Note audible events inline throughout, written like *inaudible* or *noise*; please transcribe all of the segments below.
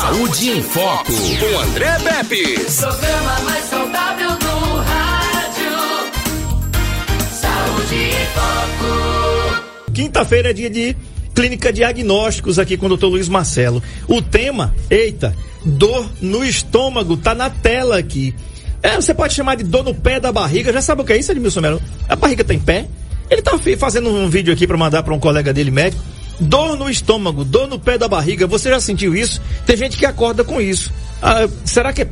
Saúde em Foco, com André Pepe. Programa mais saudável do rádio. Saúde em Foco. Quinta-feira é dia de Clínica Diagnósticos aqui com o Dr. Luiz Marcelo. O tema, eita, dor no estômago, tá na tela aqui. É, você pode chamar de dor no pé da barriga. Já sabe o que é isso, Edmilson Melo? A barriga tem pé? Ele tá fazendo um vídeo aqui para mandar para um colega dele médico. Dor no estômago, dor no pé da barriga. Você já sentiu isso? Tem gente que acorda com isso. Ah, será que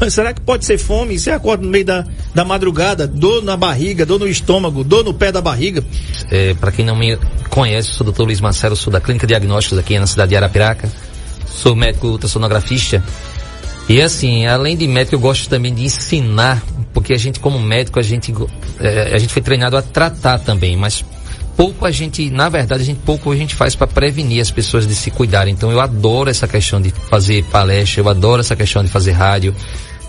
*laughs* Será que pode ser fome? Você acorda no meio da, da madrugada, dor na barriga, dor no estômago, dor no pé da barriga? É, para quem não me conhece, sou o Dr. Luiz Marcelo, sou da Clínica Diagnósticos aqui na cidade de Arapiraca. Sou médico ultrassonografista. E assim, além de médico, eu gosto também de ensinar, porque a gente como médico, a gente, é, a gente foi treinado a tratar também, mas pouco a gente, na verdade, a gente pouco a gente faz para prevenir as pessoas de se cuidarem. Então eu adoro essa questão de fazer palestra, eu adoro essa questão de fazer rádio,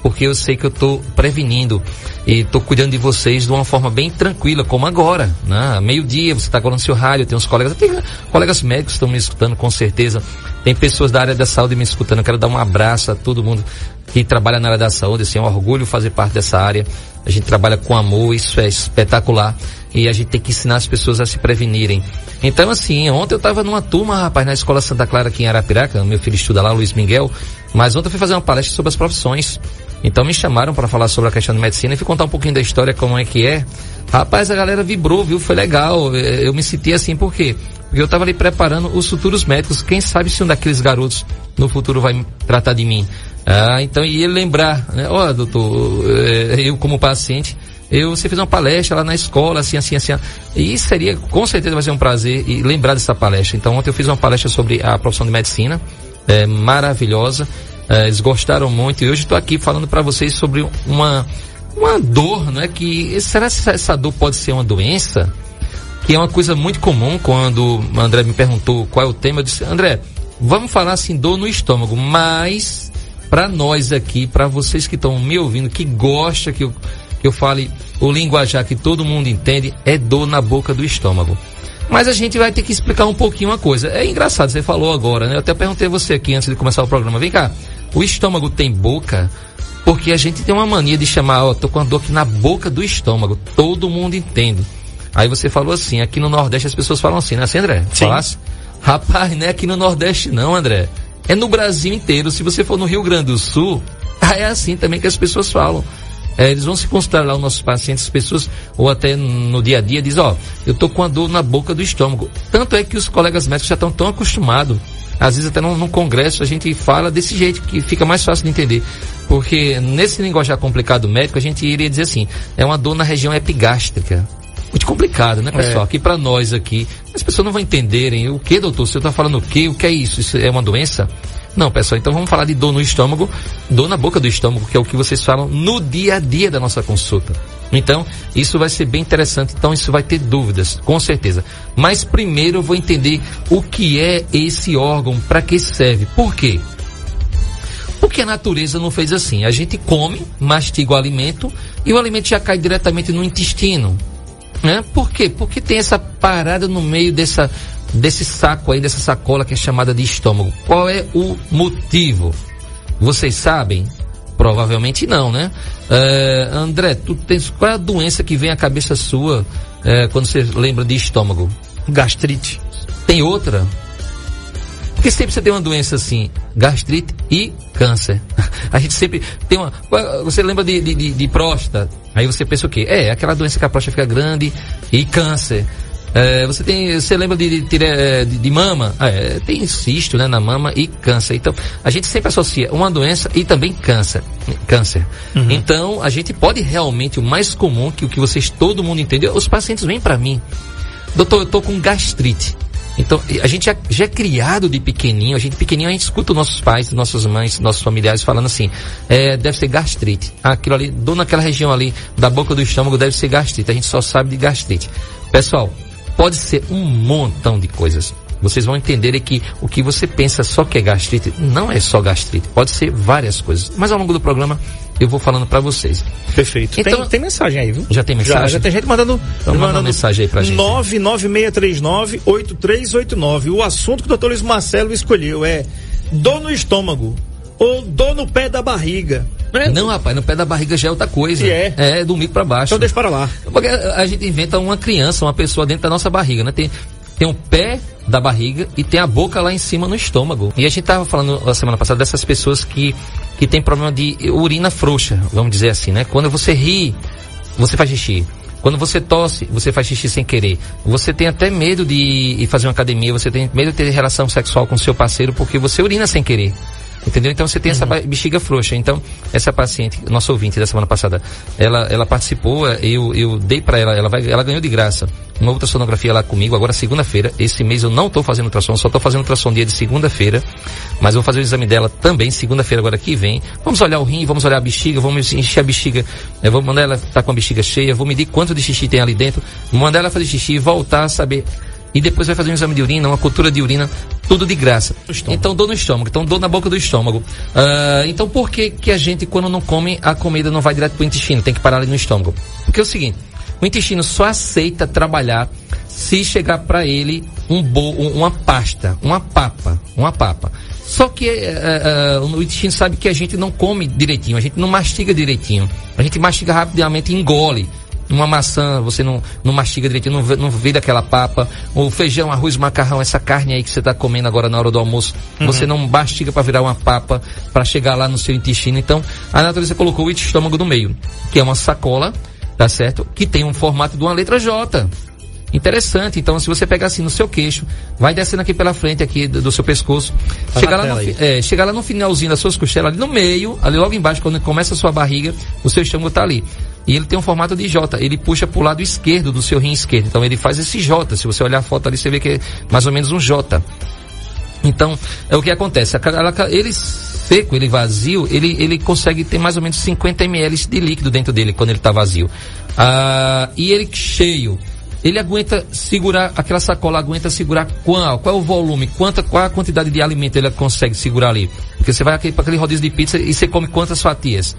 porque eu sei que eu estou prevenindo e estou cuidando de vocês de uma forma bem tranquila, como agora, né? Meio-dia, você está no seu rádio, tem uns colegas, tem colegas médicos estão me escutando com certeza, tem pessoas da área da saúde me escutando, eu quero dar um abraço a todo mundo que trabalha na área da saúde, assim, é um orgulho fazer parte dessa área, a gente trabalha com amor, isso é espetacular e a gente tem que ensinar as pessoas a se prevenirem. Então, assim, ontem eu estava numa turma, rapaz, na Escola Santa Clara aqui em Arapiraca, meu filho estuda lá, Luiz Miguel, mas ontem eu fui fazer uma palestra sobre as profissões. Então me chamaram para falar sobre a questão de medicina e fui contar um pouquinho da história, como é que é. Rapaz, a galera vibrou, viu? Foi legal. Eu me senti assim, por quê? Porque eu estava ali preparando os futuros médicos. Quem sabe se um daqueles garotos no futuro vai tratar de mim. Ah, então, e ele lembrar, né? Ó, oh, doutor, eh, eu como paciente, eu, você fez uma palestra lá na escola, assim, assim, assim. E seria, com certeza vai ser um prazer e lembrar dessa palestra. Então, ontem eu fiz uma palestra sobre a profissão de medicina, é, maravilhosa. É, eles gostaram muito e hoje estou aqui falando para vocês sobre uma, uma dor, né? Que, será que essa dor pode ser uma doença? Que é uma coisa muito comum quando o André me perguntou qual é o tema, eu disse, André, vamos falar assim, dor no estômago, mas para nós aqui, para vocês que estão me ouvindo, que gosta que eu que eu fale o linguajar que todo mundo entende, é dor na boca do estômago. Mas a gente vai ter que explicar um pouquinho uma coisa. É engraçado, você falou agora, né? Eu até perguntei a você aqui antes de começar o programa. Vem cá, o estômago tem boca? Porque a gente tem uma mania de chamar, ó, tô com a dor aqui na boca do estômago. Todo mundo entende. Aí você falou assim, aqui no Nordeste as pessoas falam assim, né, assim, André? Sim. Falasse? Rapaz, não é aqui no Nordeste não, André. É no Brasil inteiro. Se você for no Rio Grande do Sul, *laughs* é assim também que as pessoas falam. É, eles vão se consultar lá os nossos pacientes, as pessoas, ou até no dia a dia, diz, ó, eu tô com a dor na boca do estômago. Tanto é que os colegas médicos já estão tão acostumados. Às vezes até num, congresso a gente fala desse jeito, que fica mais fácil de entender. Porque nesse linguajar complicado médico, a gente iria dizer assim, é uma dor na região epigástrica. Muito complicado, né, pessoal? É. Aqui para nós aqui, as pessoas não vão entenderem o que, doutor? Você está falando o que? O que é isso? Isso é uma doença? Não, pessoal, então vamos falar de dor no estômago, dor na boca do estômago, que é o que vocês falam no dia a dia da nossa consulta. Então, isso vai ser bem interessante, então isso vai ter dúvidas, com certeza. Mas primeiro eu vou entender o que é esse órgão, para que serve. Por quê? Porque a natureza não fez assim. A gente come, mastiga o alimento e o alimento já cai diretamente no intestino. Né? Por quê? Porque tem essa parada no meio dessa desse saco aí, dessa sacola que é chamada de estômago. Qual é o motivo? Vocês sabem? Provavelmente não, né? É, André, tu tens, qual é a doença que vem à cabeça sua é, quando você lembra de estômago? Gastrite. Tem outra? Porque sempre você tem uma doença assim, gastrite e câncer. *laughs* A gente sempre tem uma. Você lembra de, de, de próstata? Aí você pensa o quê? É, aquela doença que a próstata fica grande e câncer. É, você tem, você lembra de, de, de, de mama? Ah, é, tem cisto, né, na mama e câncer. Então, a gente sempre associa uma doença e também câncer. Câncer. Uhum. Então, a gente pode realmente, o mais comum, que o que vocês, todo mundo entendeu, os pacientes vêm para mim. Doutor, eu tô com gastrite. Então, a gente já, já, é criado de pequenininho, a gente pequenininho, a gente escuta nossos pais, nossas mães, nossos familiares falando assim, é, deve ser gastrite. Aquilo ali, dor naquela região ali da boca do estômago deve ser gastrite. A gente só sabe de gastrite. Pessoal, pode ser um montão de coisas. Vocês vão entender que o que você pensa só que é gastrite, não é só gastrite, pode ser várias coisas. Mas ao longo do programa eu vou falando para vocês. Perfeito. Então, tem, tem, mensagem aí, viu? Já tem mensagem? Já, já tem gente mandando, então, mandando uma mensagem aí pra gente. 99639-8389. O assunto que o doutor Luiz Marcelo escolheu é dor no estômago ou dor no pé da barriga. Né? Não, rapaz, no pé da barriga já é outra coisa. E é? É, do mico pra baixo. Então deixa para lá. Porque a gente inventa uma criança, uma pessoa dentro da nossa barriga, né? Tem, tem o pé da barriga e tem a boca lá em cima no estômago. E a gente tava falando a semana passada dessas pessoas que, que tem problema de urina frouxa, vamos dizer assim, né? Quando você ri, você faz xixi. Quando você tosse, você faz xixi sem querer. Você tem até medo de ir fazer uma academia, você tem medo de ter relação sexual com seu parceiro porque você urina sem querer. Entendeu? Então você tem essa ba- bexiga frouxa. Então, essa paciente, nossa ouvinte da semana passada, ela, ela participou, eu, eu dei para ela, ela, vai, ela ganhou de graça uma ultrassonografia lá comigo, agora segunda-feira. Esse mês eu não estou fazendo ultrassom, só estou fazendo ultrassom dia de segunda-feira. Mas vou fazer o exame dela também, segunda-feira agora que vem. Vamos olhar o rim, vamos olhar a bexiga, vamos encher a bexiga. Eu vou mandar ela estar com a bexiga cheia, vou medir quanto de xixi tem ali dentro, mandar ela fazer xixi e voltar a saber e depois vai fazer um exame de urina, uma cultura de urina, tudo de graça. Então, dor no estômago, então dor na boca do estômago. Ah, então, por que que a gente, quando não come, a comida não vai direto pro intestino, tem que parar ali no estômago? Porque é o seguinte, o intestino só aceita trabalhar se chegar para ele um bo, um- uma pasta, uma papa, uma papa. Só que eh, eh, o intestino sabe que a gente não come direitinho, a gente não mastiga direitinho. A gente mastiga rapidamente e engole. Uma maçã, você não, não mastiga direitinho, não, não vira aquela papa. O feijão, arroz, macarrão, essa carne aí que você está comendo agora na hora do almoço, você não mastiga para virar uma papa, para chegar lá no seu intestino. Então, a natureza colocou o estômago no meio, que é uma sacola, tá certo? Que tem um formato de uma letra J. Interessante. Então, se você pegar assim no seu queixo, vai descendo aqui pela frente aqui do, do seu pescoço, Tá chegar lá, no, é, chegar lá no finalzinho das suas costelas, ali no meio, ali logo embaixo, quando começa a sua barriga, o seu estômago tá ali. E ele tem um formato de J. Ele puxa pro lado esquerdo do seu rim esquerdo. Então ele faz esse J. Se você olhar a foto ali, você vê que é mais ou menos um J. Então, é o que acontece. Ele seco, ele vazio, ele, ele consegue ter mais ou menos 50 ml de líquido dentro dele quando ele está vazio. Ah, e ele cheio, ele aguenta segurar, aquela sacola aguenta segurar qual, qual é o volume, quanta, qual a quantidade de alimento ele consegue segurar ali. Porque você vai para aquele rodízio de pizza e você come quantas fatias?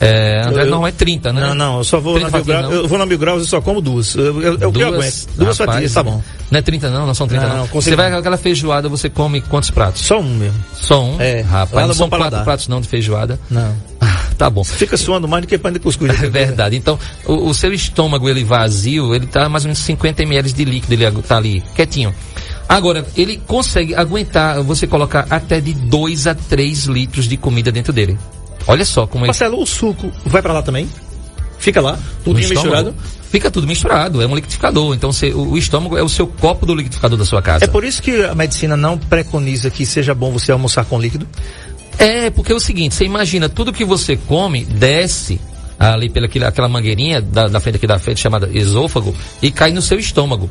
É, André, Eu- não, é 30, né? Não, não, eu só vou 30 na mil graus. Eu vou na mil graus e só como duas. Eu, eu, eu, eu aguento. Duas Rapaz, fatias, tá bom. Não é 30 não, não são 30 Não, não. Você vai com aquela feijoada, você come quantos pratos? Só um mesmo. Só um? É, Rapaz, não são Bom quatro Paladar. pratos não de feijoada. Não. *laughs* Tá bom. Fica suando mais do que pão de cuscuz. É verdade. Então, o, o seu estômago, ele vazio, ele tá mais ou menos 50 ml de líquido, ele tá ali, quietinho. Agora, ele consegue aguentar, você colocar até de 2 a 3 litros de comida dentro dele. Olha só como ele... Marcelo, o suco vai pra lá também? Fica lá, estômago, misturado. Fica tudo misturado, é um liquidificador. Então, você- o, o estômago é o seu copo do liquidificador da sua casa. É por isso que a medicina não preconiza que seja bom você almoçar com líquido? É, porque é o seguinte, você imagina, tudo que você come desce ali pela aquela, mangueirinha da, da frente aqui da frente, chamada esôfago, e cai no seu estômago.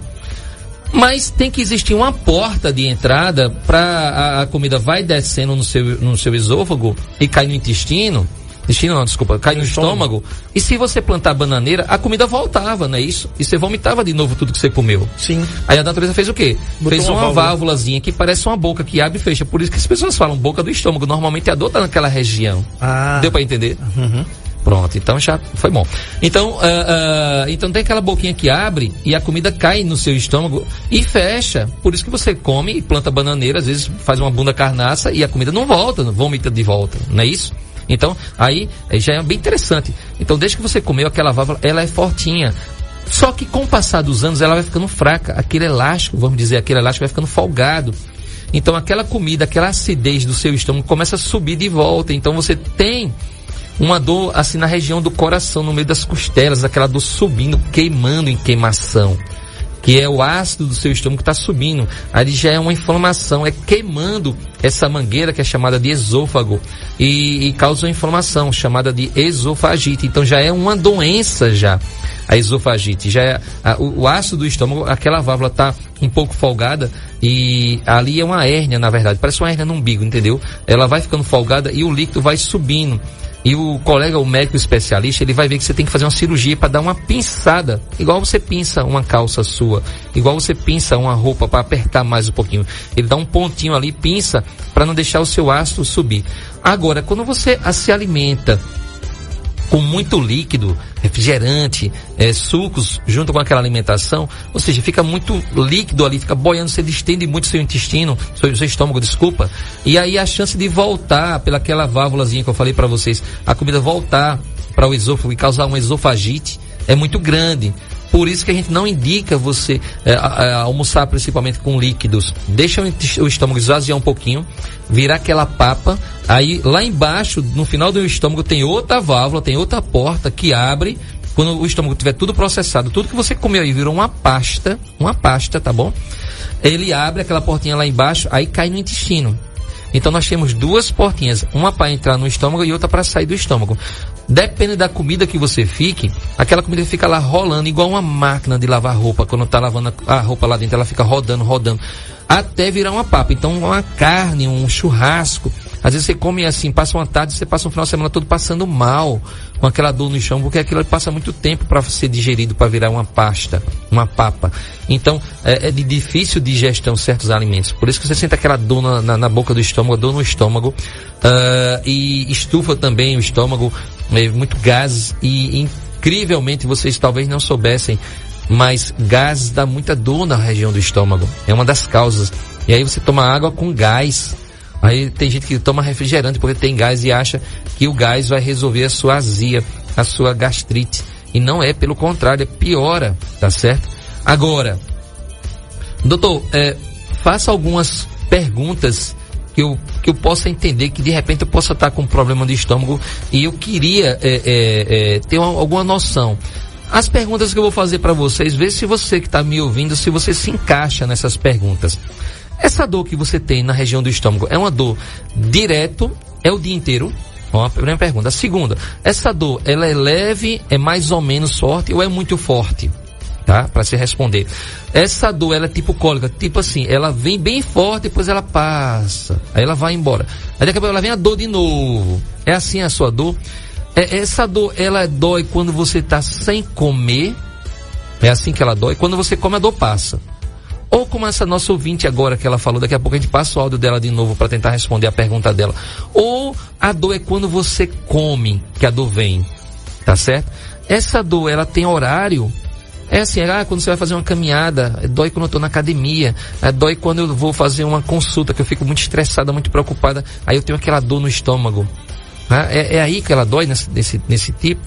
Mas tem que existir uma porta de entrada para a, a comida vai descendo no seu, no seu esôfago e cai no intestino. Intestino não, desculpa, cai no, estômago. estômago. E se você plantar bananeira, a comida voltava, não é isso? E você vomitava de novo tudo que você comeu. Sim. Aí a natureza fez o quê? Botou fez uma uma, válvula. válvulazinha que parece uma boca que abre e fecha. Por isso que as pessoas falam boca do estômago. Normalmente a dor tá naquela região. Ah. Deu para entender? Uhum. Pronto, então já foi bom. Então, ah, ah, então tem aquela boquinha que abre e a comida cai no seu estômago e fecha. Por isso que você come e planta bananeira, às vezes faz uma bunda carnaça e a comida não volta, não vomita de volta, não é isso? Então, aí já é bem interessante. Então, desde que você comeu aquela válvula, ela é fortinha. Só que com o passar dos anos, ela vai ficando fraca. Aquele elástico, vamos dizer, aquele elástico vai ficando folgado. Então, aquela comida, aquela acidez do seu estômago começa a subir de volta. Então, você tem uma dor assim na região do coração, no meio das costelas, aquela dor subindo, queimando em queimação. Que é o ácido do seu estômago que está subindo. Ali já é uma inflamação, é queimando essa mangueira que é chamada de esôfago e, e causa uma inflamação chamada de esofagite. Então já é uma doença já a esofagite. Já é a- o, o ácido do estômago, aquela válvula está um pouco folgada e ali é uma hérnia, na verdade. Parece uma hérnia no umbigo, entendeu? Ela vai ficando folgada e o líquido vai subindo. E o colega, o médico especialista, ele vai ver que você tem que fazer uma cirurgia para dar uma pinçada, igual você pinça uma calça sua, igual você pinça uma roupa para apertar mais um pouquinho. Ele dá um pontinho ali, pinça, para não deixar o seu ácido subir. Agora, quando você se alimenta com muito líquido, refrigerante, é, sucos, junto com aquela alimentação, ou seja, fica muito líquido ali, fica boiando, você distende muito seu intestino, seu, seu estômago, desculpa, e aí a chance de voltar pelaquela válvulazinha que eu falei para vocês, a comida voltar para o esôfago e causar uma esofagite é muito grande. Por isso que a gente não indica você é, almoçar principalmente com líquidos. Deixa o estômago esvaziar um pouquinho, virar aquela papa. Aí lá embaixo, no final do estômago, tem outra válvula, tem outra porta que abre. Quando o estômago tiver tudo processado, tudo que você comeu aí virou uma pasta, uma pasta, tá bom? Ele abre aquela portinha lá embaixo, aí cai no intestino. Então nós temos duas portinhas, uma para entrar no estômago e outra para sair do estômago. Depende da comida que você fique, aquela comida fica lá rolando igual uma máquina de lavar roupa. Quando está lavando a roupa lá dentro, ela fica rodando, rodando, até virar uma papa. Então uma carne, um churrasco, às vezes você come assim, passa uma tarde, você passa um final de semana todo passando mal, com aquela dor no chão, porque aquilo passa muito tempo para ser digerido, para virar uma pasta, uma papa. Então, é, é, de difícil digestão certos alimentos. Por isso que você sente aquela dor na, na, na boca do estômago, dor no estômago, uh, e estufa também o estômago, é, muito gases, e incrivelmente vocês talvez não soubessem, mas gases dá muita dor na região do estômago. É uma das causas. E aí você toma água com gás. Aí tem gente que toma refrigerante porque tem gás e acha que o gás vai resolver a sua azia, a sua gastrite. E não é, pelo contrário, é piora, tá certo? Agora, doutor, é, faça algumas perguntas que eu, que eu possa entender que de repente eu possa estar com um problema de estômago e eu queria é, é, é, ter uma, alguma noção. As perguntas que eu vou fazer para vocês, vê se você que está me ouvindo, se você se encaixa nessas perguntas. Essa dor que você tem na região do estômago é uma dor direto, é o dia inteiro? Uma primeira pergunta. A segunda, essa dor, ela é leve, é mais ou menos forte ou é muito forte? Tá? Para se responder. Essa dor, ela é tipo cólica, tipo assim, ela vem bem forte, depois ela passa, aí ela vai embora. Aí daqui a pouco ela vem a dor de novo. É assim a sua dor? É, essa dor, ela dói quando você está sem comer. É assim que ela dói. Quando você come, a dor passa. Ou como essa nossa ouvinte agora que ela falou, daqui a pouco a gente passa o áudio dela de novo para tentar responder a pergunta dela. Ou a dor é quando você come que a dor vem, tá certo? Essa dor, ela tem horário. É assim, ah, quando você vai fazer uma caminhada, é dói quando eu estou na academia, é dói quando eu vou fazer uma consulta, que eu fico muito estressada, muito preocupada, aí eu tenho aquela dor no estômago. Né? É, é, aí que ela dói nesse, nesse, nesse tipo,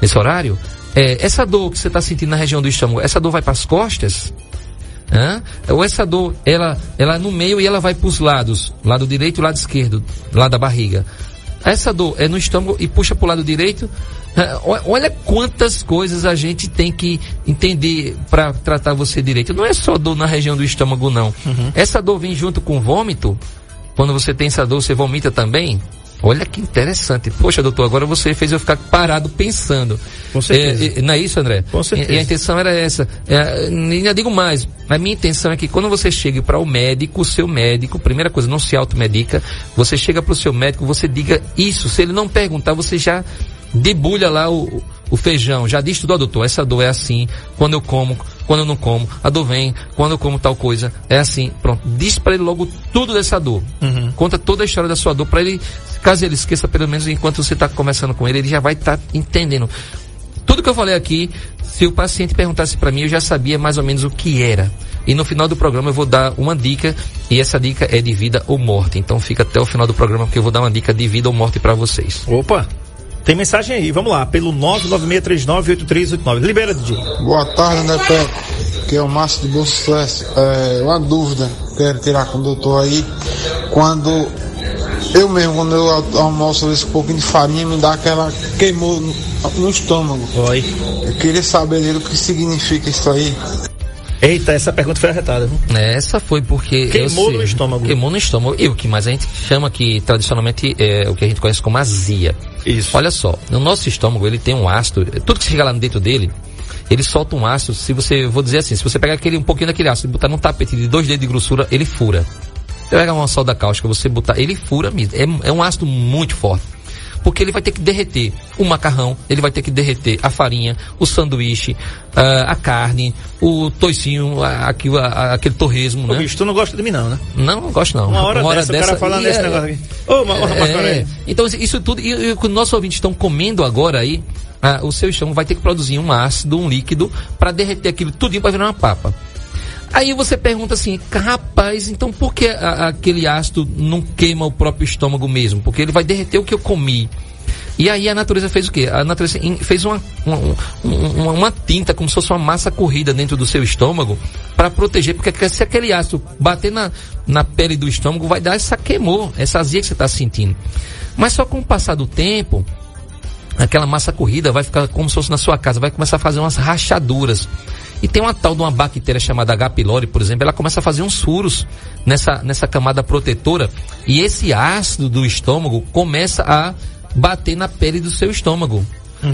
nesse horário? É, essa dor que você está sentindo na região do estômago, essa dor vai para as costas? Hã? Ou essa dor, ela, ela é no meio e ela vai para os lados, lado direito e lado esquerdo, lado da barriga. Essa dor é no estômago e puxa para o lado direito. Olha quantas coisas a gente tem que entender para tratar você direito. Não é só dor na região do estômago, não. Uhum. Essa dor vem junto com vômito. Quando você tem essa dor, você vomita também? Olha que interessante. Poxa, doutor, agora você fez eu ficar parado pensando. Com certeza. É, não é isso, André? Com certeza. E, e a intenção era essa. É, ainda digo mais. A minha intenção é que quando você chegue para o médico, o seu médico, primeira coisa, não se automedica. Você chega para o seu médico, você diga isso. Se ele não perguntar, você já debulha lá o, o feijão. Já diz tudo, ó, doutor, essa dor é assim. Quando eu como, quando eu não como, a dor vem, quando eu como tal coisa, é assim. Pronto. Diz para ele logo tudo dessa dor. Uhum. Conta toda a história da sua dor para ele Caso ele esqueça, pelo menos enquanto você está conversando com ele, ele já vai estar tá entendendo. Tudo que eu falei aqui, se o paciente perguntasse para mim, eu já sabia mais ou menos o que era. E no final do programa eu vou dar uma dica, e essa dica é de vida ou morte. Então fica até o final do programa, porque eu vou dar uma dica de vida ou morte para vocês. Opa! Tem mensagem aí, vamos lá, pelo 996398389. Libera, DJ. Boa tarde, André Pepe, que é o Márcio de Bolsa É, uma dúvida, quero tirar com o doutor aí. Quando eu mesmo, quando eu almoço esse pouquinho de farinha, me dá aquela queimou no, no estômago. Oi. Eu queria saber dele o que significa isso aí. Eita, essa pergunta foi arretada, viu? Essa foi porque. Queimou no estômago. Queimou no estômago. E o que mais a gente chama que tradicionalmente é o que a gente conhece como azia. Isso. Olha só, no nosso estômago ele tem um ácido, tudo que chega lá dentro dele, ele solta um ácido, se você, vou dizer assim, se você pegar aquele, um pouquinho daquele ácido e botar num tapete de dois dedos de grossura, ele fura. Você pega uma solda cáustica, você botar, ele fura mesmo. É, é um ácido muito forte. Porque ele vai ter que derreter o macarrão, ele vai ter que derreter a farinha, o sanduíche, a carne, o toicinho, a- aqui- a- aquele torresmo, Ô, né? bicho, tu não gosta de mim não, né? Não, não gosto não. Uma hora, dessa, o cara falando nesse é- negócio aqui. Ô, ma- ma- é, Macarena. então isso tudo, e, e o que os nossos ouvintes estão comendo agora aí, ah, o seu estômago vai ter que produzir um ácido, um líquido, para derreter aquilo tudinho para virar uma papa. Aí você pergunta assim, rapaz, então por que a- aquele ácido não queima o próprio estômago mesmo? Porque ele vai derreter o que eu comi. E aí a natureza fez o quê? A natureza fez uma, uma, um- uma, uma tinta, como se fosse uma massa corrida dentro do seu estômago, para proteger, porque se aquele ácido bater na, na pele do estômago, vai dar essa queimou, essa azia que você está sentindo. Mas só com o passar do tempo, aquela massa corrida vai ficar como se fosse na sua casa, vai começar a fazer umas rachaduras. E tem uma tal de uma bactéria chamada H. pylori, por exemplo, ela começa a fazer uns furos nessa, nessa camada protetora e esse ácido do estômago começa a bater na pele do seu estômago.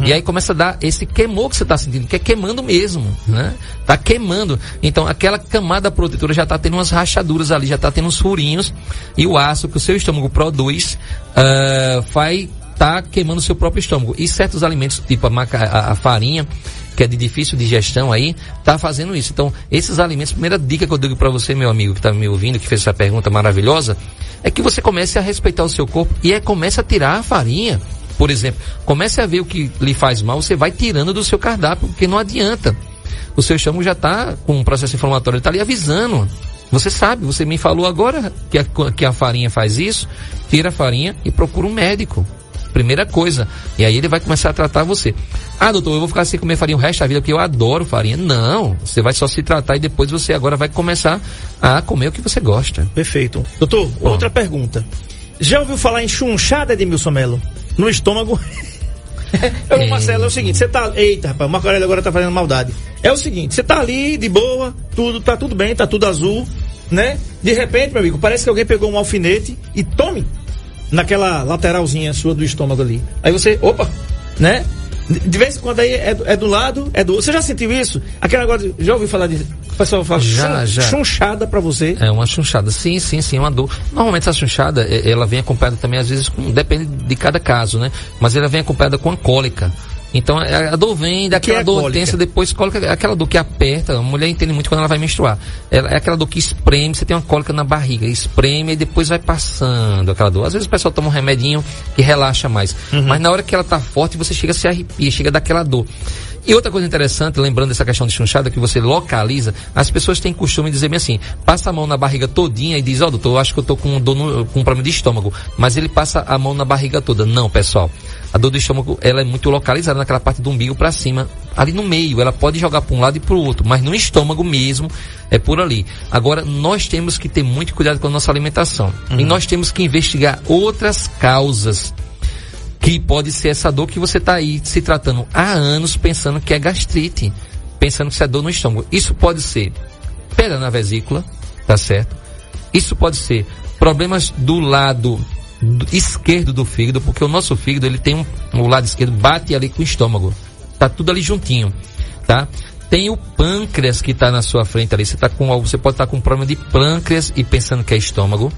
E aí começa a dar esse queimou que você está sentindo, que é queimando mesmo, né? Tá queimando. Então aquela camada protetora já está tendo umas rachaduras ali, já está tendo uns furinhos e o ácido que o seu estômago produz ah, vai tá queimando o seu próprio estômago. E certos alimentos, tipo a, maca- a- a farinha, que é de difícil digestão aí, tá fazendo isso. Então, esses alimentos, primeira dica que eu digo para você, meu amigo que tá me ouvindo, que fez essa pergunta maravilhosa, é que você comece a respeitar o seu corpo e é comece a tirar a farinha. Por exemplo, comece a ver o que lhe faz mal, você vai tirando do seu cardápio, porque não adianta. O seu estômago já está com um processo inflamatório, ele está ali avisando. Você sabe, você me falou agora que a, que a farinha faz isso, tira a farinha e procura um médico. Primeira coisa. E aí ele vai começar a tratar você. Ah, doutor, eu vou ficar sem comer farinha o resto da vida porque eu adoro farinha. Não, você vai só se tratar e depois você agora vai começar a comer o que você gosta. Perfeito. Doutor, outra pergunta. Já ouviu falar em chunchada, Edmilson Melo? No estômago? *laughs* Ô, É. Marcelo, é o seguinte, você tá. Eita, rapaz, o Marco Aurélio agora tá fazendo maldade. É o seguinte, você tá ali, de boa, tudo, tá tudo bem, tá tudo azul, né? De repente, meu amigo, parece que alguém pegou um alfinete e tome naquela lateralzinha sua do estômago ali. Aí você, opa, né? De vez em quando aí é, do- é do lado, é do. Você já sentiu isso? Aquele negócio. Já ouviu falar disso? O pessoal fala Já, chun- já. chunchada pra você. É uma chunchada. Sim, sim, sim, é uma dor. Normalmente essa chunchada, ela vem acompanhada também, às vezes, com, depende de cada caso, né? Mas ela vem acompanhada com a cólica. Então a dor vem daquela é dor tensa, depois cólica, aquela dor que aperta, a mulher entende muito quando ela vai menstruar. Ela, é aquela dor que espreme, você tem uma cólica na barriga, espreme e depois vai passando aquela dor. Às vezes o pessoal toma um remedinho que relaxa mais. Mas na hora que ela tá forte, você chega a se arrepia, chega daquela dor. E outra coisa interessante, lembrando dessa questão de chunchada, que você localiza, as pessoas têm costume de dizer assim, passa a mão na barriga todinha e diz, ó doutor, eu acho que eu tô com, dor no- com um problema de estômago. Mas ele passa a mão na barriga toda. Não, pessoal. A dor do estômago, ela é muito localizada naquela parte do umbigo para cima, ali no meio. Ela pode jogar para um lado e para o outro, mas no estômago mesmo é por ali. Agora, nós temos que ter muito cuidado com a nossa alimentação. E nós temos que investigar outras causas que pode ser essa dor que você está aí se tratando há anos pensando que é gastrite, pensando que isso é dor no estômago. Isso pode ser pedra na vesícula, tá certo? Isso pode ser problemas do lado do- esquerdo do fígado, porque o nosso fígado ele tem um, o lado esquerdo bate ali com o estômago, tá tudo ali juntinho, tá? Tem o pâncreas que está na sua frente ali. Você tá com, você pode estar com um problema de pâncreas e pensando que é estômago,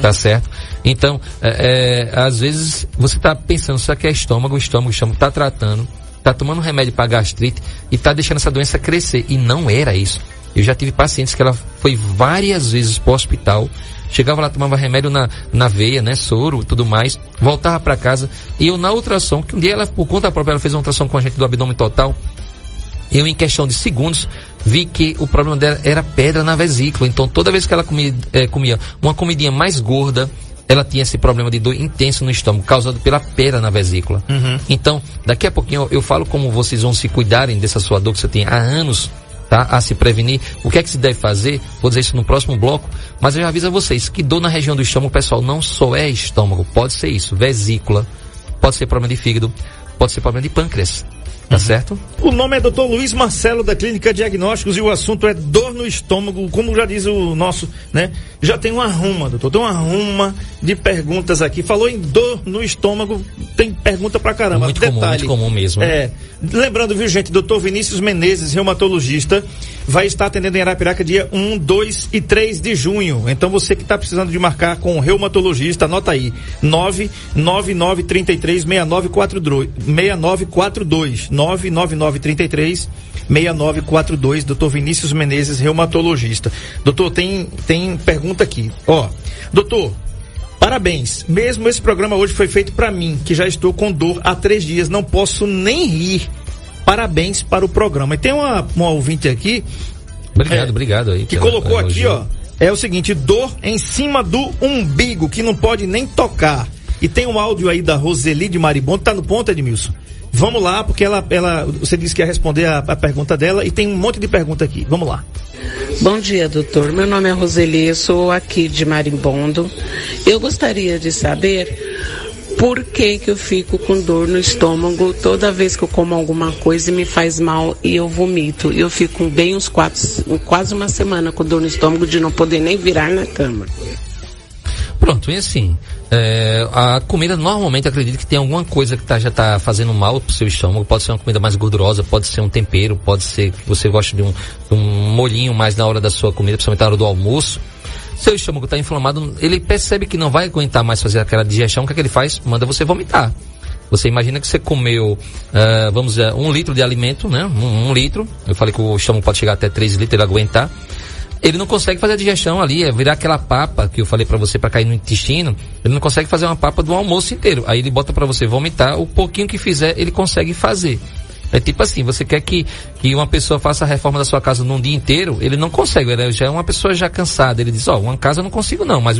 tá certo? Então, é, é, às vezes você está pensando só que é estômago, estômago, estômago, está tratando, está tomando remédio para gastrite e está deixando essa doença crescer. E não era isso. Eu já tive pacientes que ela foi várias vezes para o hospital, chegava lá, tomava remédio na, na veia, né, soro, tudo mais, voltava para casa e eu na ultrassom, que um dia ela, por conta própria, ela fez uma ultrassom com a gente do abdômen total, eu, em questão de segundos, vi que o problema dela era pedra na vesícula. Então, toda vez que ela comia, eh, comia uma comidinha mais gorda, ela tinha esse problema de dor intenso no estômago, causado pela pedra na vesícula. Então, daqui a pouquinho eu, eu falo como vocês vão se cuidarem dessa sua dor que você tem há anos, tá? A se prevenir. O que é que se deve fazer? Vou dizer isso no próximo bloco. Mas eu já aviso a vocês que dor na região do estômago, pessoal, não só é estômago. Pode ser isso, vesícula, pode ser problema de fígado, pode ser problema de pâncreas. Tá certo? O nome é Dr. Luiz Marcelo da Clínica Diagnósticos e o assunto é dor no estômago, como já diz o nosso, né? Já tem uma ruma, doutor, tem uma ruma de perguntas aqui. Falou em dor no estômago, tem pergunta pra caramba. Muito comum, muito comum mesmo. É. Lembrando, viu, gente, doutor Vinícius Menezes, reumatologista, vai estar atendendo em Arapiraca dia 1, 2 e 3 de junho. Então você que está precisando de marcar com o reumatologista, anota aí: 99933 6942 6942 99933 6942, doutor Vinícius Menezes, reumatologista. Doutor, tem, tem pergunta aqui. Ó, doutor, parabéns. Mesmo esse programa hoje foi feito para mim, que já estou com dor há três dias, não posso nem rir. Parabéns para o programa. E tem uma, uma ouvinte aqui. Obrigado, É, obrigado aí. Que pela- colocou aqui, ó. É o seguinte, dor em cima do umbigo, que não pode nem tocar. E tem um áudio aí da Roseli de Maribondo, tá no ponto, Edmilson? Vamos lá, porque ela, ela você disse que ia responder a, a pergunta dela e tem um monte de pergunta aqui. Vamos lá. Bom dia, doutor. Meu nome é Roseli, eu sou aqui de Marimbondo. Eu gostaria de saber por que, que eu fico com dor no estômago toda vez que eu como alguma coisa e me faz mal e eu vomito. Eu fico bem uns quatro, quase uma semana com dor no estômago de não poder nem virar na cama. Pronto, e assim, é, a comida normalmente acredito que tem alguma coisa que tá, já está fazendo mal pro seu estômago. Pode ser uma comida mais gordurosa, pode ser um tempero, pode ser que você goste de um, de um molhinho mais na hora da sua comida, principalmente na hora do almoço. Seu estômago está inflamado, ele percebe que não vai aguentar mais fazer aquela digestão, o que, é que ele faz? Manda você vomitar. Você imagina que você comeu, ah, vamos dizer, um litro de alimento, né? Um, um litro. Eu falei que o estômago pode chegar até 3 litros, ele aguentar ele não consegue fazer a digestão ali, é virar aquela papa que eu falei pra você pra cair no intestino, ele não consegue fazer uma papa do almoço inteiro. Aí ele bota pra você vomitar, o pouquinho que fizer, ele consegue fazer. É tipo assim, você quer que, que uma pessoa faça a reforma da sua casa num dia inteiro, ele não consegue, ele já é uma pessoa já cansada, ele diz, ó, uma casa eu não consigo não, mas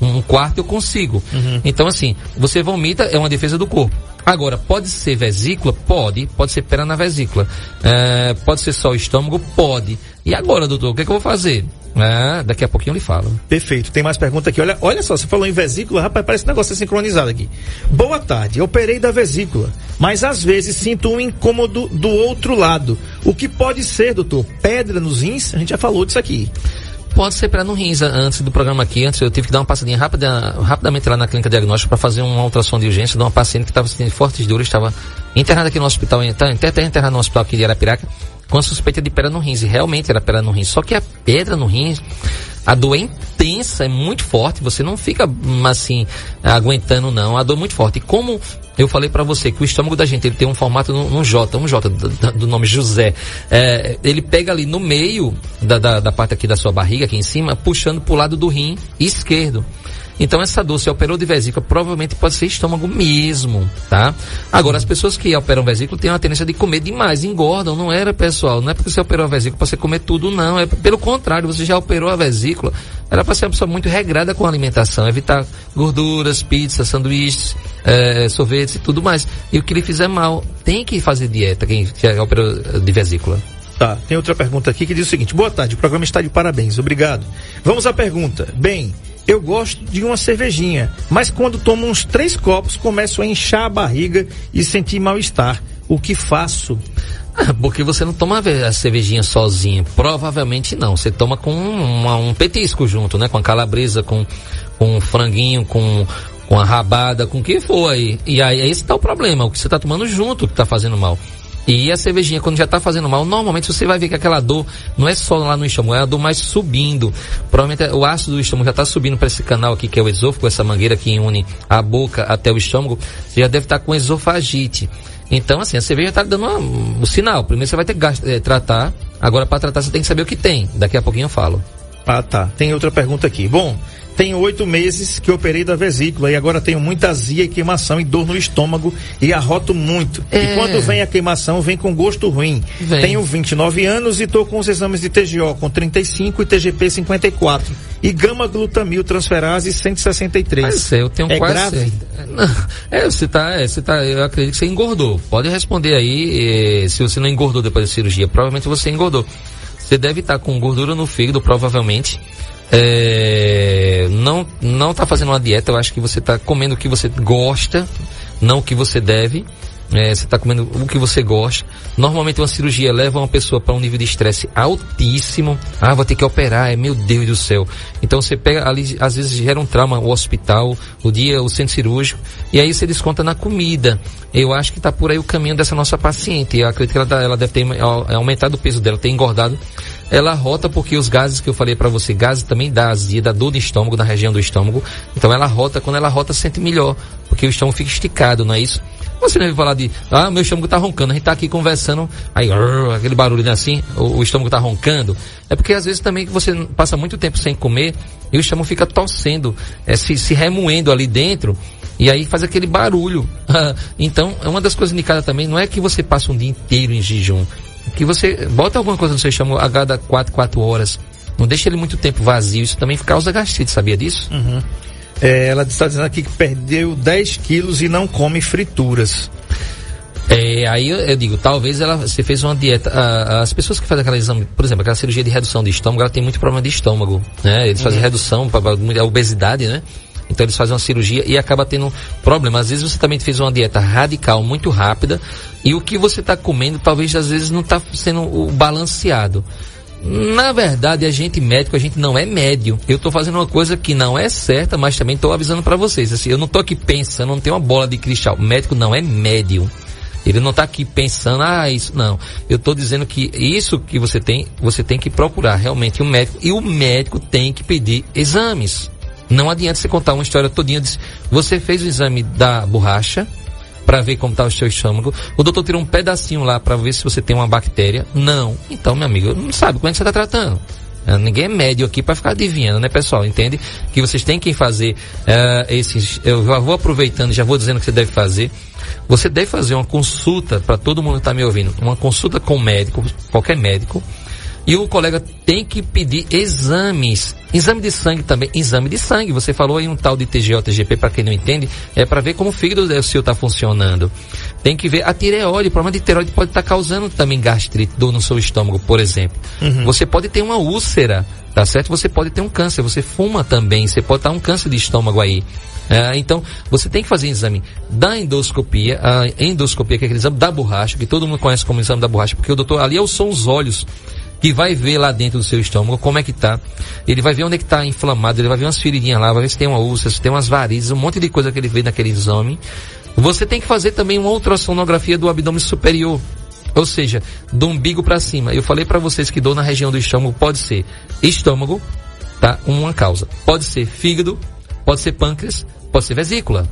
um quarto eu consigo. Então assim, você vomita, é uma defesa do corpo. Agora, pode ser vesícula? Pode. Pode ser pedra na vesícula. É, pode ser só o estômago? Pode. E agora, doutor, o que, é que eu vou fazer? É, daqui a pouquinho eu lhe falo. Perfeito. Tem mais pergunta aqui. Olha, olha só, você falou em vesícula, rapaz, parece um negócio sincronizado aqui. Boa tarde, eu operei da vesícula, mas às vezes sinto um incômodo do outro lado. O que pode ser, doutor? Pedra nos rins? A gente já falou disso aqui. Pode ser para no rins antes do programa aqui. Antes eu tive que dar uma passadinha rápida, rapidamente lá na clínica diagnóstica para fazer uma ultrassom de urgência de uma paciente que estava sentindo fortes dores, estava internada aqui no hospital, tá, até, até internada no hospital aqui de Arapiraca, com a suspeita de pedra no rins. E realmente era pedra no rins. Só que a pedra no rins, a dor é intensa, é muito forte. Você não fica hum, assim aguentando não. A dor é muito forte. E como eu falei para você que o estômago da gente ele tem um formato no J, um J do, do nome José. É, ele pega ali no meio da, da, da parte aqui da sua barriga, aqui em cima, puxando pro lado do rim esquerdo. Então essa dor, se operou de vesícula, provavelmente pode ser estômago mesmo, tá? Agora, as pessoas que operam vesícula têm uma tendência de comer demais, engordam, não era, pessoal? Não é porque você operou a vesícula para você comer tudo, não. É pelo contrário, você já operou a vesícula, era para ser uma pessoa muito regrada com a alimentação, evitar gorduras, pizzas, sanduíches, eh, sorvetes e tudo mais. E o que lhe fizer mal, tem que fazer dieta, quem já operou de vesícula. Tá, tem outra pergunta aqui que diz o seguinte: Boa tarde, o programa está de parabéns, obrigado. Vamos à pergunta. Bem, eu gosto de uma cervejinha, mas quando tomo uns três copos, começo a inchar a barriga e sentir mal-estar. O que faço? Ah, Porque você não toma a ve- a cervejinha sozinho. Provavelmente não. Você toma com um petisco junto, né? Com a calabresa, com, com um franguinho, com, com a rabada, com o que for aí. E aí esse tá o problema. O que você tá tomando junto que tá fazendo mal. E a cervejinha, quando já tá fazendo mal, normalmente você vai ver que aquela dor não é só lá no estômago, é a dor mais subindo. Provavelmente o ácido do estômago já tá subindo para esse canal aqui, que é o esôfago, essa mangueira que une a boca até o estômago. Você já deve estar com esofagite. Então, assim, a cerveja tá dando uma- um sinal. Primeiro você vai ter que eh, tratar. Agora, para tratar, você tem que saber o que tem. Daqui a pouquinho eu falo. Ah, tá. Tem outra pergunta aqui. Bom, tenho oito meses que operei da vesícula e agora tenho muita azia e queimação e dor no estômago e arroto muito. É. E quando vem a queimação, vem com gosto ruim. Vem. Tenho 29 anos e estou com os exames de TGO com 35 e TGP 54. E gama glutamil transferase 163. Mas eu tenho é quase grave? Não, *laughs* É, você tá, é, você tá, eu acredito que você engordou. Pode responder aí, eh, se você não engordou depois da cirurgia. Provavelmente você engordou. Você deve estar com gordura no fígado, provavelmente. É, não, não tá fazendo uma dieta, eu acho que você tá comendo o que você gosta, não o que você deve. É, você está comendo o que você gosta. Normalmente uma cirurgia leva uma pessoa para um nível de estresse altíssimo. Ah, vou ter que operar, é meu Deus do céu. Então você pega ali, às vezes gera um trauma o hospital, o dia, o centro cirúrgico, e aí você desconta na comida. Eu acho que está por aí o caminho dessa nossa paciente. Eu acredito que ela, tá- ela deve ter au- aumentado o peso dela, ter engordado ela rota porque os gases que eu falei para você, gases também dá azia, dá dor de estômago na região do estômago. Então ela rota, quando ela rota, sente melhor, porque o estômago fica esticado, não é isso? Você não vai falar de, ah, meu estômago tá roncando, a gente tá aqui conversando, aí, aquele barulho né, assim, o, o estômago tá roncando. É porque às vezes também você passa muito tempo sem comer e o estômago fica torcendo, é, se, se remoendo ali dentro, e aí faz aquele barulho. *laughs* então, é uma das coisas indicadas também, não é que você passa um dia inteiro em jejum, que você bota alguma coisa no seu estômago a cada 4, 4 horas. Não deixa ele muito tempo vazio, isso também causa gastrite, sabia disso? Uhum. É, ela está dizendo aqui que perdeu 10 quilos e não come frituras. É, aí eu, eu, digo, talvez ela você fez uma dieta. A, as pessoas que fazem aquela exame, por exemplo, aquela cirurgia de redução de estômago, ela tem muito problema de estômago, né? Eles uhum. fazem redução para a obesidade, né? Então eles fazem uma cirurgia e acaba tendo problema. Às vezes você também fez uma dieta radical muito rápida e o que você está comendo talvez às vezes não está sendo o balanceado. Na verdade, a gente médico, a gente não é médio. Eu estou fazendo uma coisa que não é certa, mas também estou avisando para vocês. Assim, eu não estou aqui pensando, não tenho uma bola de cristal. O médico não é médio. Ele não está aqui pensando, ah, isso não. Eu estou dizendo que isso que você tem, você tem que procurar realmente um médico e o médico tem que pedir exames. Não adianta você contar uma história todinha. De, você fez o exame da borracha para ver como está o seu estômago. O doutor tirou um pedacinho lá para ver se você tem uma bactéria. Não. Então, meu amigo, não sabe como é que você está tratando. Uh, ninguém é médio aqui para ficar adivinhando, né, pessoal? Entende? Que vocês têm que fazer uh, esses. Eu já vou aproveitando, já vou dizendo que você deve fazer. Você deve fazer uma consulta para todo mundo que está me ouvindo. Uma consulta com o médico, qualquer médico e o colega tem que pedir exames. Exame de sangue também. Exame de sangue. Você falou aí um tal de TGO, TGP, para quem não entende, é para ver como o fígado seu está funcionando. Tem que ver a tireoide. O problema de tireoide pode estar tá causando também gastrite, dor no seu estômago, por exemplo. Uhum. Você pode ter uma úlcera, tá certo? Você pode ter um câncer. Você fuma também. Você pode estar um câncer de estômago aí. É, então, você tem que fazer exame da endoscopia, a endoscopia, que é aquele exame da borracha, que todo mundo conhece como exame da borracha, porque o doutor ali é são os olhos que vai ver lá dentro do seu estômago como é que tá. Ele vai ver onde é que tá inflamado, ele vai ver umas feridinhas lá, vai ver se tem uma úlcera, se tem umas varizes, um monte de coisa que ele vê naquele exame. Você tem que fazer também uma ultrassonografia do abdômen superior. Ou seja, do umbigo para cima. Eu falei para vocês que dor na região do estômago pode ser estômago, tá? Uma causa. Pode ser fígado, pode ser pâncreas, pode ser vesícula.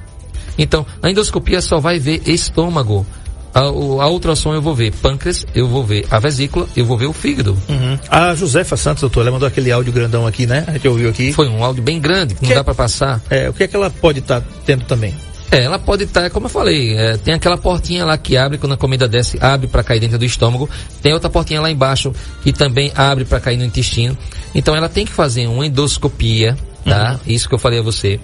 Então, a endoscopia só vai ver estômago. A, a ultrassom eu vou ver pâncreas, eu vou ver a vesícula, eu vou ver o fígado. Uhum. A Josefa Santos, doutor, ela mandou aquele áudio grandão aqui, né? A gente ouviu aqui. Foi um áudio bem grande, que, não dá para passar. É, o que é que ela pode estar tá tendo também? É, ela pode estar, tá, como eu falei, é, tem aquela portinha lá que abre quando a comida desce, abre para cair dentro do estômago. Tem outra portinha lá embaixo que também abre para cair no intestino. Então ela tem que fazer uma endoscopia, tá? Uhum. Isso que eu falei a você.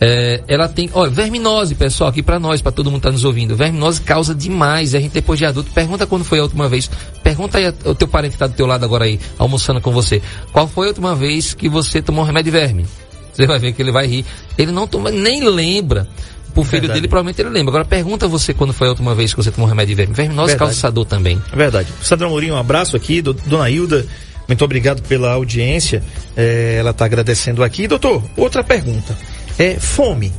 É, ela tem, olha, verminose, pessoal, aqui para nós, para todo mundo que tá nos ouvindo. Verminose causa demais. A gente depois de adulto, pergunta quando foi a última vez. Pergunta aí o teu parente que tá do teu lado agora aí, almoçando com você. Qual foi a última vez que você tomou um remédio de verme? Você vai ver que ele vai rir. Ele não toma, nem lembra. Pro filho Verdade. dele, provavelmente ele lembra. Agora pergunta você quando foi a última vez que você tomou um remédio de verme. Verminose Verdade. causa essa dor também. Verdade. Sandra Mourinho, um abraço aqui. Do, dona Hilda, muito obrigado pela audiência. É, ela está agradecendo aqui. Doutor, outra pergunta é fome.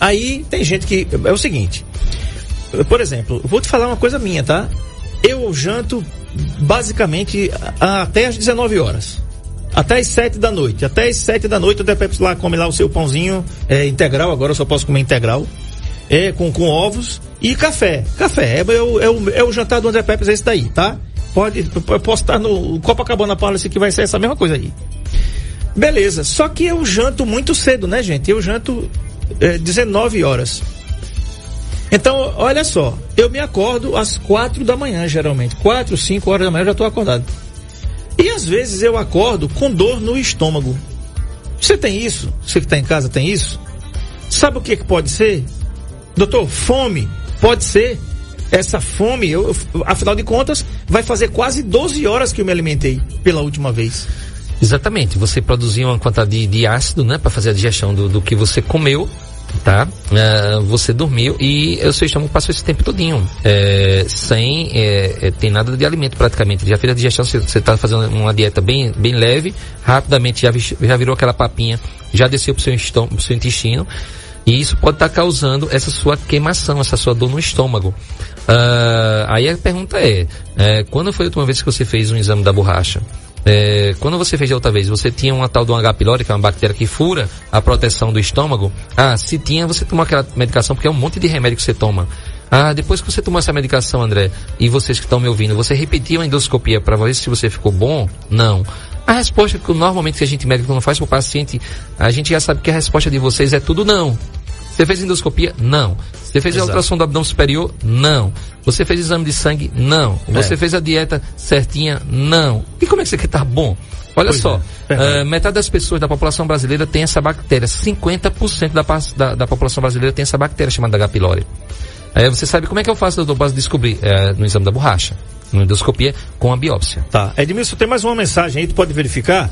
Aí tem gente que. É o seguinte. Por exemplo, vou te falar uma coisa minha, tá? Eu janto basicamente até às 19 horas. Até às 7 da noite. Até às 7 da noite o Depepes lá come lá o seu pãozinho é, integral, agora eu só posso comer integral. É, com, com ovos e café. Café. É, é, é, é o jantar do André Pepes, é esse daí, tá? Pode, eu posso estar no Copacabana Palace que vai ser essa mesma coisa aí. Beleza, só que eu janto muito cedo, né, gente? Eu janto é, 19 horas. Então, olha só, eu me acordo às quatro da manhã, geralmente. Quatro, cinco horas da manhã eu já estou acordado. E às vezes eu acordo com dor no estômago. Você tem isso? Você que está em casa tem isso? Sabe o que, que pode ser? Doutor, fome. Pode ser. Essa fome, eu, afinal de contas, vai fazer quase 12 horas que eu me alimentei pela última vez. Exatamente. Você produzia uma quantidade de, de ácido, né, para fazer a digestão do, do que você comeu, tá? Uh, você dormiu e o seu estômago passou esse tempo todinho é, sem é, é, tem nada de alimento praticamente. Já fez a digestão, você está fazendo uma dieta bem, bem leve, rapidamente já, já virou aquela papinha, já desceu para seu, estômago, pro seu intestino. E isso pode estar tá causando essa sua queimação, essa sua dor no estômago. Uh, aí a pergunta é, é, quando foi a última vez que você fez um exame da borracha? É, quando você fez outra vez, você tinha uma tal uma H. pylori, que é uma bactéria que fura a proteção do estômago. Ah, se tinha, você tomou aquela medicação, porque é um monte de remédio que você toma. Ah, depois que você tomou essa medicação, André, e vocês que estão me ouvindo, você repetiu a endoscopia para ver se você ficou bom? Não. A resposta que normalmente que a gente médico não faz para o paciente, a gente já sabe que a resposta de vocês é tudo não. Você fez endoscopia? Não. Você fez Exato. a ultrassom do abdômen superior? Não. Você fez exame de sangue? Não. Você É. fez a dieta certinha? Não. E como é que você quer estar bom? Olha Pois só, é, eh, metade das pessoas da população brasileira tem essa bactéria. 50% da, da, da população brasileira tem essa bactéria chamada H. pylori. Aí você sabe como é que eu faço, doutor, para descobrir? É, no exame da borracha. Na endoscopia com a biópsia. Tá. Edmilson, tem mais uma mensagem aí, tu pode verificar?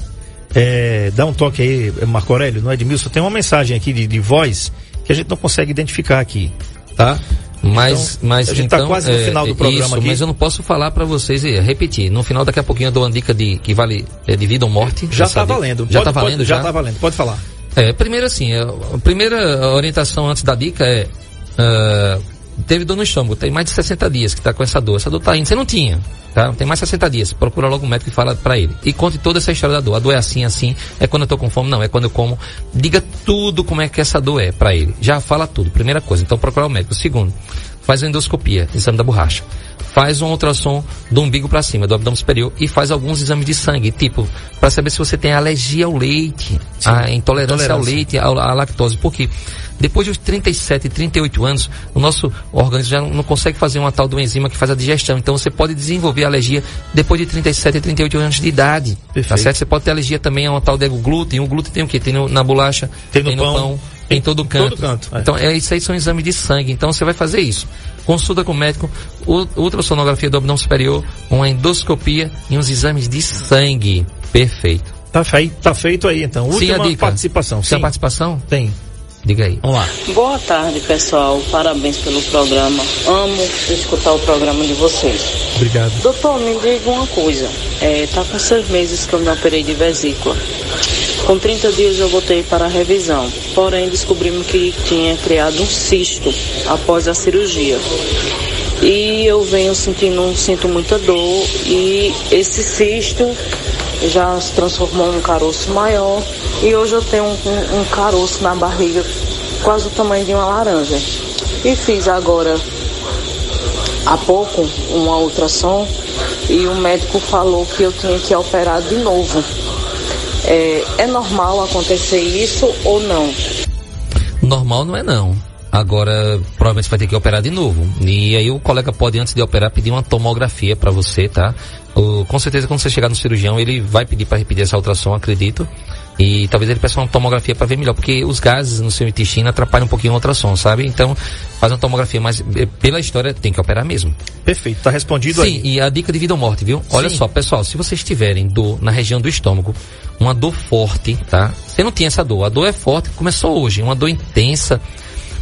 É, dá um toque aí, Marco Aurélio, no Edmilson, tem uma mensagem aqui de, de voz que a gente não consegue identificar aqui, tá? Mas, Então, mas a gente tá então, quase no é, final do programa isso, aqui. mas eu não posso falar para vocês e repetir. No final, daqui a pouquinho eu dou uma dica de que vale é, de vida ou morte. Já tá dica- valendo. Já Pode- tá pode- valendo já já? tá valendo, pode falar. É, primeiro assim, é, a primeira orientação antes da dica é ah, teve dor no estômago, tem mais de 60 dias que tá com essa dor. Essa dor tá indo, você não tinha, tá? Tem mais de 60 dias. Procura logo um médico e fala para ele. E conte toda essa história da dor. A dor é assim, assim, é quando eu tô com fome, não, é quando eu como. Diga tudo como é que essa dor é para ele. Já fala tudo, primeira coisa. Então procurar o médico. Segundo, faz a endoscopia, exame da borracha. Faz um ultrassom do umbigo para cima, do abdômen superior e faz alguns exames de sangue, tipo, para saber se você tem alergia ao leite, a intolerância, ao intolerância. leite, à lactose. Porque depois dos 37, 38 anos, o nosso organismo já não, consegue fazer uma tal de uma enzima que faz a digestão. Então você pode desenvolver alergia depois de 37, 38 anos de idade. Tá Perfeito. certo? Você pode ter alergia também a uma tal de glúten. O glúten tem o quê? Tem no- na bolacha, Tem no pão, tem em todo canto. todo canto, é. Então, é, isso aí são exames de sangue. Então, você vai fazer isso. Consulta com o médico, ultrassonografia do abdômen superior, uma endoscopia e uns exames de sangue. Perfeito. Tá, fei- tá feito aí, então. Sim, Última a dica. participação. Tem a Sim, participação? tem. Diga aí. Vamos lá. Boa tarde, pessoal. Parabéns pelo programa. Amo escutar o programa de vocês. Obrigado. Doutor, me diga uma coisa. É, tá com seis meses que eu me operei de vesícula. Com 30 dias eu voltei para a revisão. Porém, descobrimos que tinha criado um cisto após a cirurgia. E eu venho sentindo, sinto muita dor e esse cisto já se transformou num caroço maior e hoje eu tenho um, um- um caroço na barriga quase o tamanho de uma laranja. E fiz agora há pouco uma ultrassom e o médico falou que eu tinha que operar de novo. É, é normal acontecer isso ou não? Normal não é não. Agora, provavelmente você vai ter que operar de novo. E aí o colega pode, antes de operar, pedir uma tomografia para você, tá? O- com certeza, quando você chegar no cirurgião, ele vai pedir para repetir essa ultrassom, acredito. E talvez ele peça uma tomografia para ver melhor, porque os gases no seu intestino atrapalham um pouquinho a ultrassom, sabe? Então, faz uma tomografia, mas eh, pela história tem que operar mesmo. Perfeito, tá respondido Sim, aí. e a dica de vida ou morte, viu? Olha Sim. só, pessoal, se vocês tiverem dor na região do estômago, uma dor forte, tá? Você não tinha essa dor, a dor é forte, começou hoje, uma dor intensa,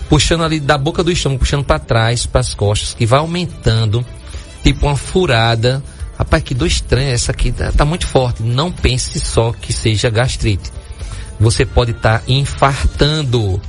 puxando ali da boca do estômago, puxando para trás, para as costas, que vai aumentando, tipo uma furada. Rapaz, que dor estranha, essa aqui tá, tá muito forte. Não pense só que seja gastrite. Você pode estar infartando,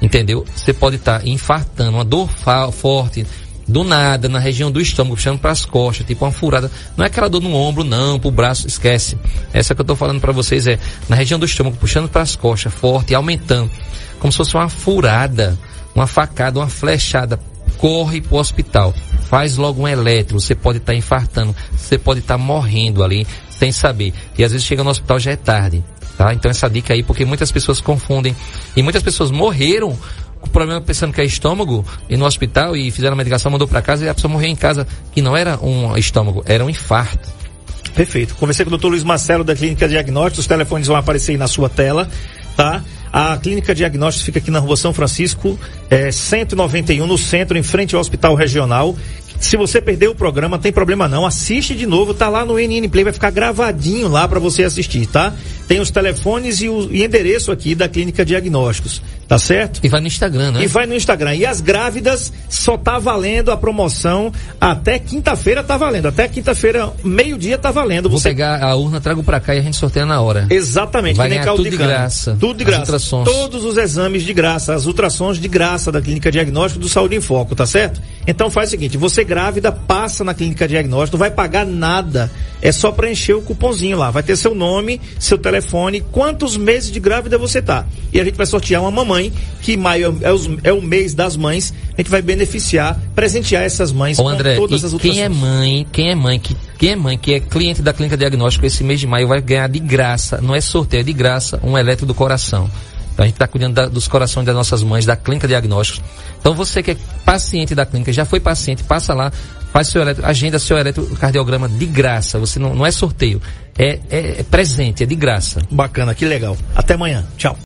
entendeu? Você pode estar infartando, uma dor forte, do nada, na região do estômago, puxando para as costas, tipo uma furada. Não é aquela dor no ombro, não, pro braço, esquece. Essa que eu tô falando para vocês é na região do estômago, puxando para as costas, forte aumentando, como se fosse uma furada, uma facada, uma flechada. Corre pro hospital, faz logo um eletro, você pode estar infartando, você pode estar morrendo ali sem saber. E às vezes chega no hospital já é tarde, tá? Então essa dica aí, porque muitas pessoas confundem e muitas pessoas morreram com problema pensando que é estômago e no hospital e fizeram a medicação, mandou para casa e a pessoa morreu em casa, que não era um estômago, era um infarto. Perfeito. Conversei com o Dr. Luiz Marcelo da Clínica Diagnósticos. Os telefones vão aparecer aí na sua tela, tá? A Clínica Diagnósticos fica aqui na Rua São Francisco, é 191 no centro, em frente ao Hospital Regional. Se você perdeu o programa, tem problema não, assiste de novo, tá lá no NN Play, vai ficar gravadinho lá para você assistir, tá? Tem os telefones e o e endereço aqui da Clínica Diagnósticos. Tá certo? E vai no Instagram, né? E vai no Instagram. E as grávidas só tá valendo a promoção até quinta-feira tá valendo. Até quinta-feira, meio-dia tá valendo. Vou Você pegar a urna, trago pra cá e a gente sorteia na hora. Exatamente, Vai ganhar tudo de cana. graça. Tudo de graça. ultrassons. Todos os exames de graça, as ultrassons de graça da Clínica Diagnóstico do Saúde em Foco, tá certo? Então faz o seguinte, você grávida, passa na Clínica Diagnóstico, não vai pagar nada. É só preencher o cupomzinho lá. Vai ter seu nome, seu telefone, quantos meses de grávida você tá. E a gente vai sortear uma mamãe, que maio é, os- é o mês das mães. A gente vai beneficiar, presentear essas mães Ô André, com todas as quem é mãe, quem é mãe, que, quem é mãe, que é cliente da Clínica Diagnóstico esse mês de maio vai ganhar de graça, não é sorteio, é de graça, um eletro do coração. Então a gente está cuidando da- dos corações das nossas mães, da Clínica Diagnósticos. Então você que é paciente da clínica, já foi paciente, passa lá, faz seu eletro, agenda seu eletrocardiograma de graça. Você não, não é sorteio, é, é- é presente, é de graça. Bacana, que legal. Até amanhã. Tchau.